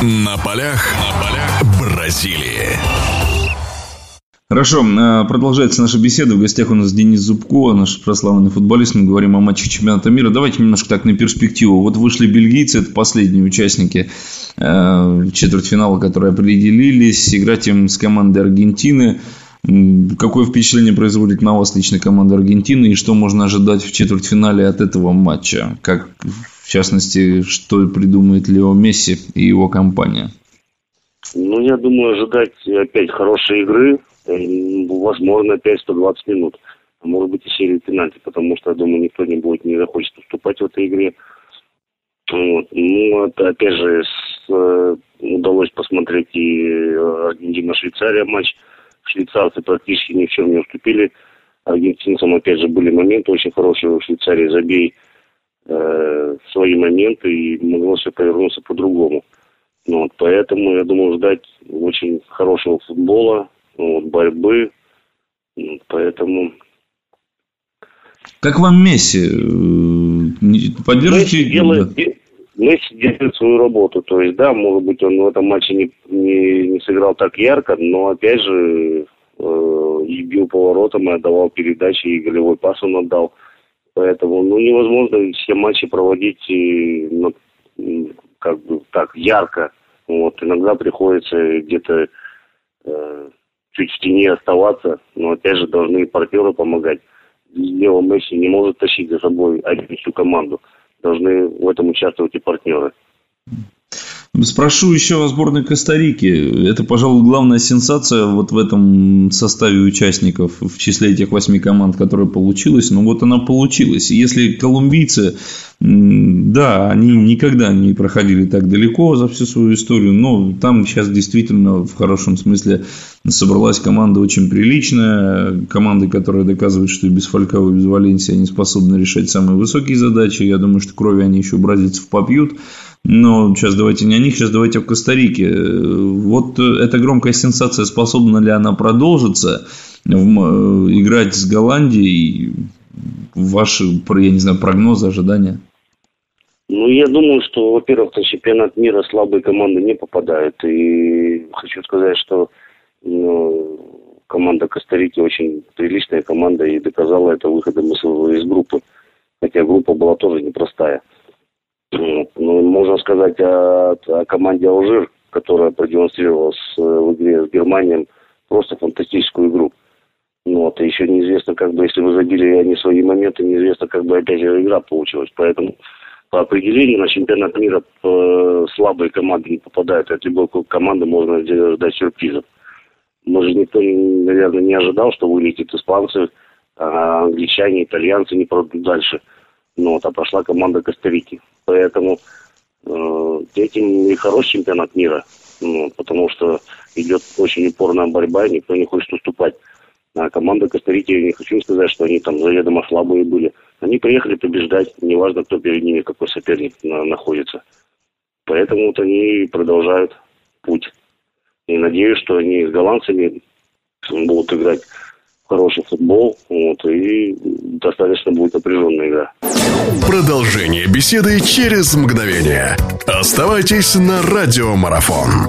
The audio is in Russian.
На полях, на полях Бразилии. Хорошо, а, продолжается наша беседа. В гостях у нас Денис Зубко, наш прославленный футболист. Мы говорим о матче чемпионата мира. Давайте немножко так на перспективу. Вот вышли бельгийцы, это последние участники э, четвертьфинала, которые определились. Играть им с командой Аргентины. Какое впечатление производит на вас лично команда Аргентины и что можно ожидать в четвертьфинале от этого матча? Как, в частности, что придумает Лео Месси и его компания? Ну, я думаю, ожидать опять хорошей игры, э, возможно, опять 120 минут. А может быть и серию пенальти, потому что, я думаю, никто не будет, не захочет уступать в этой игре. Вот. Ну, это, опять же, с, э, удалось посмотреть и Аргентина-Швейцария матч – швейцарцы практически ни в чем не уступили. Аргентинцам, опять же, были моменты очень хорошие в Швейцарии. Забей э, свои моменты, и могло все повернуться по-другому. Ну, вот, поэтому, я думаю, ждать очень хорошего футбола, ну, вот, борьбы. Вот, поэтому... Как вам Месси? Э, поддержите... Месси делает, Месси делает свою работу. То есть, да, может быть, он в этом матче не, не, не сыграл так ярко, но, опять же, э, и бил поворотом, и отдавал передачи, и голевой пас он отдал. Поэтому, ну, невозможно все матчи проводить, и, ну, как бы так, ярко. Вот, иногда приходится где-то э, чуть в тени оставаться, но, опять же, должны и партнеры помогать. Лео Месси не может тащить за собой всю команду должны в этом участвовать и партнеры. Спрошу еще о сборной Коста-Рики. Это, пожалуй, главная сенсация вот в этом составе участников в числе этих восьми команд, которая получилась. Но вот она получилась. Если колумбийцы, да, они никогда не проходили так далеко за всю свою историю, но там сейчас действительно в хорошем смысле собралась команда очень приличная. Команда, которая доказывает, что и без Фалькао, и без Валенсии они способны решать самые высокие задачи. Я думаю, что крови они еще бразильцев попьют. Но сейчас давайте не о них, сейчас давайте о Коста-Рике. Вот эта громкая сенсация, способна ли она продолжиться? Играть с Голландией? Ваши, я не знаю, прогнозы, ожидания? Ну, я думаю, что, во-первых, на чемпионат мира слабые команды не попадают. И хочу сказать, что ну, команда Коста-Рики очень приличная команда и доказала это выходом из группы. Хотя группа была тоже непростая. Ну, можно сказать о, о команде Алжир, которая продемонстрировала с, в игре с Германией просто фантастическую игру. Ну, вот, еще неизвестно, как бы, если вы забили они свои моменты, неизвестно, как бы опять же игра получилась. Поэтому по определению на чемпионат мира э, слабые команды не попадают. От любой команды можно ждать сюрпризов. Может, никто, наверное, не ожидал, что вылетит испанцы, а англичане, итальянцы не пройдут дальше. Ну, вот, а пошла команда Коста-Рики. Поэтому э, этим и хороший чемпионат мира. Ну, потому что идет очень упорная борьба, и никто не хочет уступать. А команда Коста-Рики, я не хочу сказать, что они там заведомо слабые были. Они приехали побеждать, неважно, кто перед ними, какой соперник на, находится. Поэтому вот они продолжают путь. И надеюсь, что они с голландцами будут играть хороший футбол, вот, и достаточно будет напряженная игра. Продолжение беседы через мгновение. Оставайтесь на радиомарафон.